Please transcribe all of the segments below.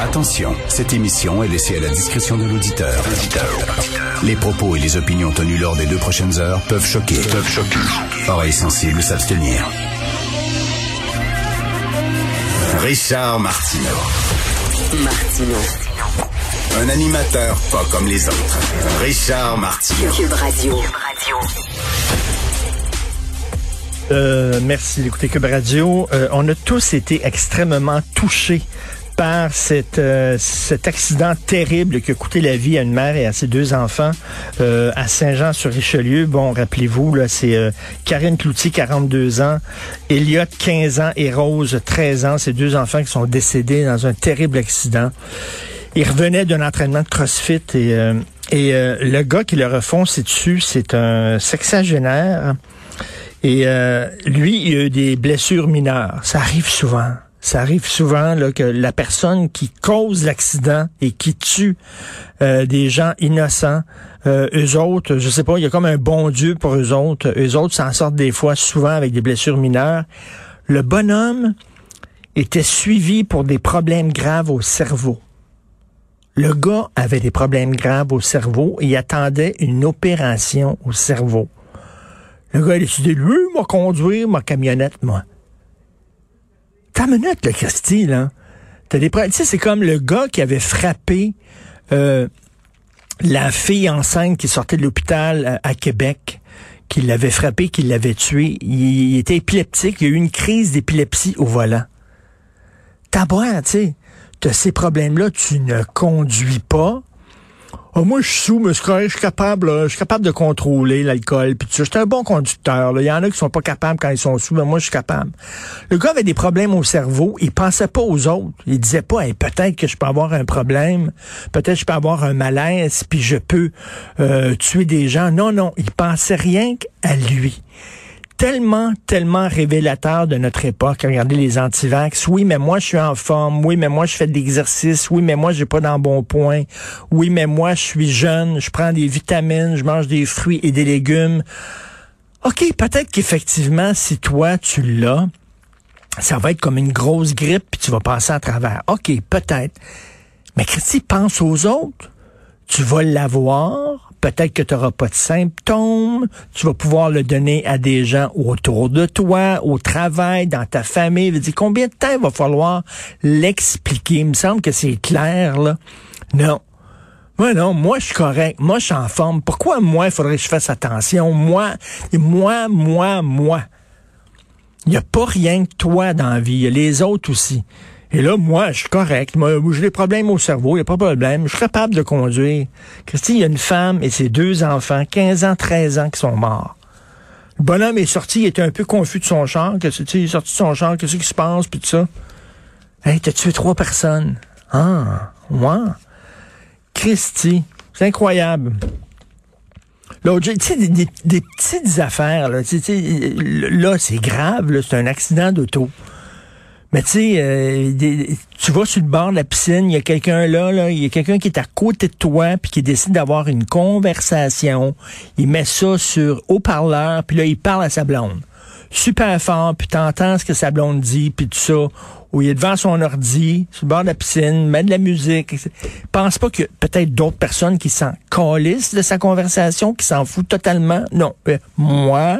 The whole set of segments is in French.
Attention, cette émission est laissée à la discrétion de l'auditeur. Les propos et les opinions tenues lors des deux prochaines heures peuvent choquer. Peuvent choquer. Oreilles sensibles s'abstenir. Richard Martineau. Martino. Un animateur pas comme les autres. Richard Martineau. Cube Radio. Euh, merci d'écouter Cube Radio. Euh, on a tous été extrêmement touchés par euh, cet accident terrible qui a coûté la vie à une mère et à ses deux enfants euh, à Saint-Jean-sur-Richelieu. Bon, rappelez-vous, là, c'est euh, Karine Cloutier, 42 ans, Elliot, 15 ans, et Rose, 13 ans. Ces deux enfants qui sont décédés dans un terrible accident. Ils revenaient d'un entraînement de CrossFit et, euh, et le gars qui leur fonce dessus, c'est un sexagénaire. Et lui, il a eu des blessures mineures. Ça arrive souvent. Ça arrive souvent que la personne qui cause l'accident et qui tue euh, des gens innocents, euh, eux autres, je sais pas, il y a comme un bon Dieu pour eux autres. Eux autres s'en sortent des fois souvent avec des blessures mineures. Le bonhomme était suivi pour des problèmes graves au cerveau. Le gars avait des problèmes graves au cerveau et attendait une opération au cerveau. Le gars a décidé, lui, m'a conduire ma camionnette, moi. T'as une minute, le Christy, là. T'as des. Tu sais, c'est comme le gars qui avait frappé euh, la fille enceinte qui sortait de l'hôpital à, à Québec, qui l'avait frappé, qui l'avait tué. Il, était épileptique. Il y a eu une crise d'épilepsie au volant. T'as boire, tu sais. T'as ces problèmes-là, tu ne conduis pas. Ah, moi, je suis sous, mais je suis capable, je suis capable de contrôler l'alcool. Puis je suis un bon conducteur. Il y en a qui sont pas capables quand ils sont sous, mais moi, je suis capable. Le gars avait des problèmes au cerveau. Il pensait pas aux autres. Il disait pas, peut-être que je peux avoir un problème. Peut-être que je peux avoir un malaise, puis je peux euh, tuer des gens. Non, non. Il pensait rien qu'à lui tellement, tellement révélateur de notre époque. Regardez les antivax. Oui, mais moi, je suis en forme. Oui, mais moi, je fais de l'exercice. Oui, mais moi, j'ai pas d'embonpoint. Oui, mais moi, je suis jeune. Je prends des vitamines. Je mange des fruits et des légumes. OK, peut-être qu'effectivement, si toi, tu l'as, ça va être comme une grosse grippe puis tu vas passer à travers. OK, peut-être. Mais Christy, pense aux autres. Tu vas l'avoir. Peut-être que tu n'auras pas de symptômes. Tu vas pouvoir le donner à des gens autour de toi, au travail, dans ta famille. Dire, combien de temps il va falloir l'expliquer? Il me semble que c'est clair, là. Non. Moi, non, moi, je suis correct. Moi, je suis en forme. Pourquoi moi, il faudrait que je fasse attention? Moi, moi, moi, moi. Il n'y a pas rien que toi dans la vie. Il y a les autres aussi. Et là, moi, je suis correct. Moi, j'ai des problèmes au cerveau, il n'y a pas de problème. Je suis capable de conduire. Christy, il y a une femme et ses deux enfants, 15 ans, 13 ans, qui sont morts. Le bonhomme est sorti, il était un peu confus de son char. Que, il est sorti de son char, qu'est-ce qui se passe, puis tout ça. Hey, t'as tué trois personnes. Ah, moi. Christy, c'est incroyable. L'autre, tu sais, des, petites affaires, là, là, c'est grave, c'est un accident d'auto. Mais tu sais, euh, tu vas sur le bord de la piscine, il y a quelqu'un là, là, il y a quelqu'un qui est à côté de toi, puis qui décide d'avoir une conversation. Il met ça sur haut-parleur, puis là, il parle à sa blonde. Super fort, puis t'entends ce que sa blonde dit, puis tout ça. Ou il est devant son ordi, sur le bord de la piscine, met de la musique. Pense pas que peut-être d'autres personnes qui s'en calissent de sa conversation, qui s'en foutent totalement. Non. Euh, moi,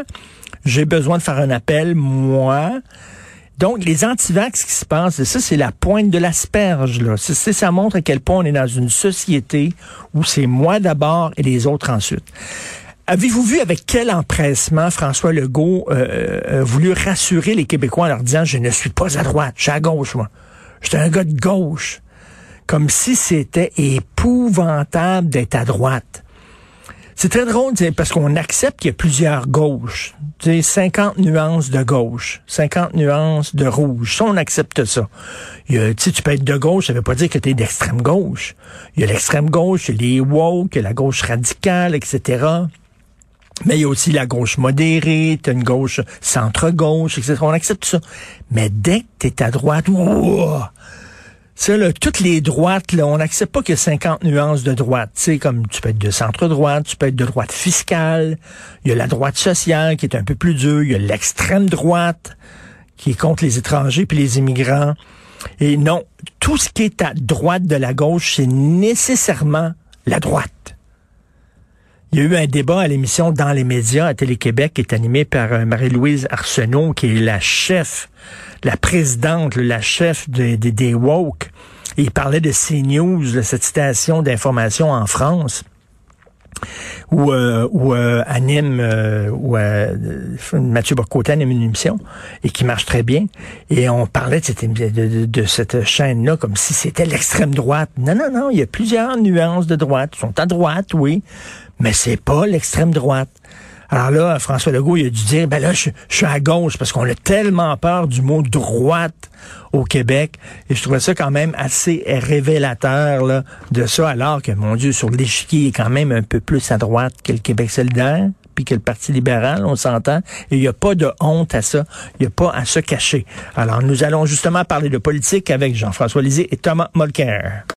j'ai besoin de faire un appel. Moi, donc, les antivax qui se passent, ça, c'est la pointe de l'asperge. Là. Ça, ça montre à quel point on est dans une société où c'est moi d'abord et les autres ensuite. Avez-vous vu avec quel empressement François Legault euh, a voulu rassurer les Québécois en leur disant je ne suis pas à droite, je suis à gauche, moi. J'étais un gars de gauche. Comme si c'était épouvantable d'être à droite. C'est très drôle parce qu'on accepte qu'il y a plusieurs gauches. Tu sais, 50 nuances de gauche, 50 nuances de rouge. Ça, on accepte ça. Il y tu peux être de gauche, ça veut pas dire que tu es d'extrême gauche. Il y a l'extrême gauche, il y a les woke, y a la gauche radicale, etc. Mais il y a aussi la gauche modérée, t'as une gauche centre-gauche, etc. On accepte ça. Mais dès que t'es à droite, ouah, là, toutes les droites, là, on n'accepte pas qu'il y a 50 nuances de droite. Tu sais, comme tu peux être de centre-droite, tu peux être de droite fiscale, il y a la droite sociale qui est un peu plus dure, il y a l'extrême droite qui est contre les étrangers puis les immigrants. Et non, tout ce qui est à droite de la gauche, c'est nécessairement la droite. Il y a eu un débat à l'émission Dans les médias à Télé-Québec qui est animé par euh, Marie-Louise Arsenault, qui est la chef, la présidente, la chef des, des, woke. Il parlait de CNews, de cette station d'information en France où, euh, où euh, anime euh, où euh, Mathieu Bocoté anime une émission et qui marche très bien. Et on parlait de cette, de, de, cette chaîne-là comme si c'était l'extrême droite. Non, non, non, il y a plusieurs nuances de droite. Ils sont à droite, oui, mais c'est pas l'extrême droite. Alors là, François Legault, il a dû dire, ben là, je, suis à gauche parce qu'on a tellement peur du mot droite au Québec. Et je trouvais ça quand même assez révélateur là, de ça, alors que, mon Dieu, sur l'échiquier, est quand même un peu plus à droite que le Québec solidaire puis que le Parti libéral, on s'entend. Et il n'y a pas de honte à ça. Il n'y a pas à se cacher. Alors, nous allons justement parler de politique avec Jean-François Lisée et Thomas Molker.